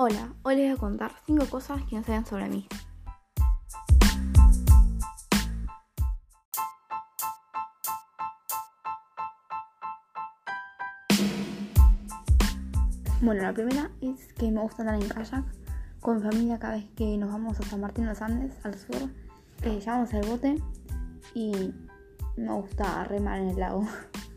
Hola, hoy les voy a contar 5 cosas que no saben sobre mí. Bueno, la primera es que me gusta andar en kayak con mi familia cada vez que nos vamos a San Martín de los Andes, al sur. Eh, llevamos el bote y me gusta remar en el lago.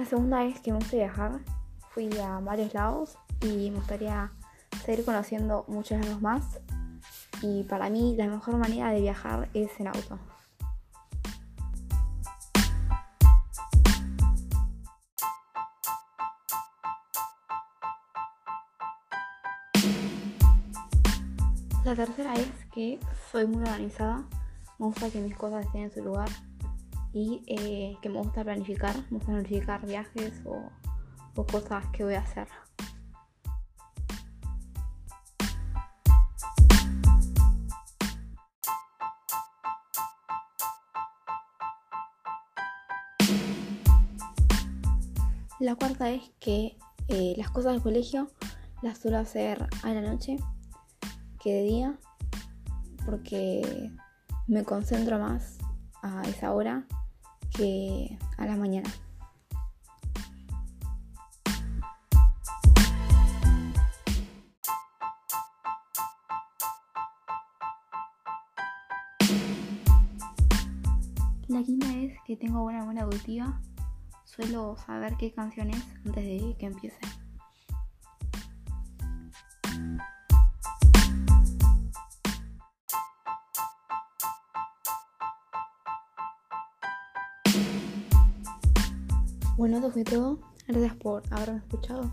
La segunda es que me gusta viajar. Fui a varios lados y me gustaría seguir conociendo muchos lados más. Y para mí la mejor manera de viajar es en auto. La tercera es que soy muy organizada. Me gusta que mis cosas estén en su lugar y eh, que me gusta planificar, me gusta planificar viajes o, cosas que voy a hacer. La cuarta es que eh, las cosas del colegio las suelo hacer a la noche que de día porque me concentro más a esa hora que a la mañana. La quinta es que tengo buena buena auditiva. Suelo saber qué canción es antes de que empiece. Bueno, eso fue todo. Gracias por haberme escuchado.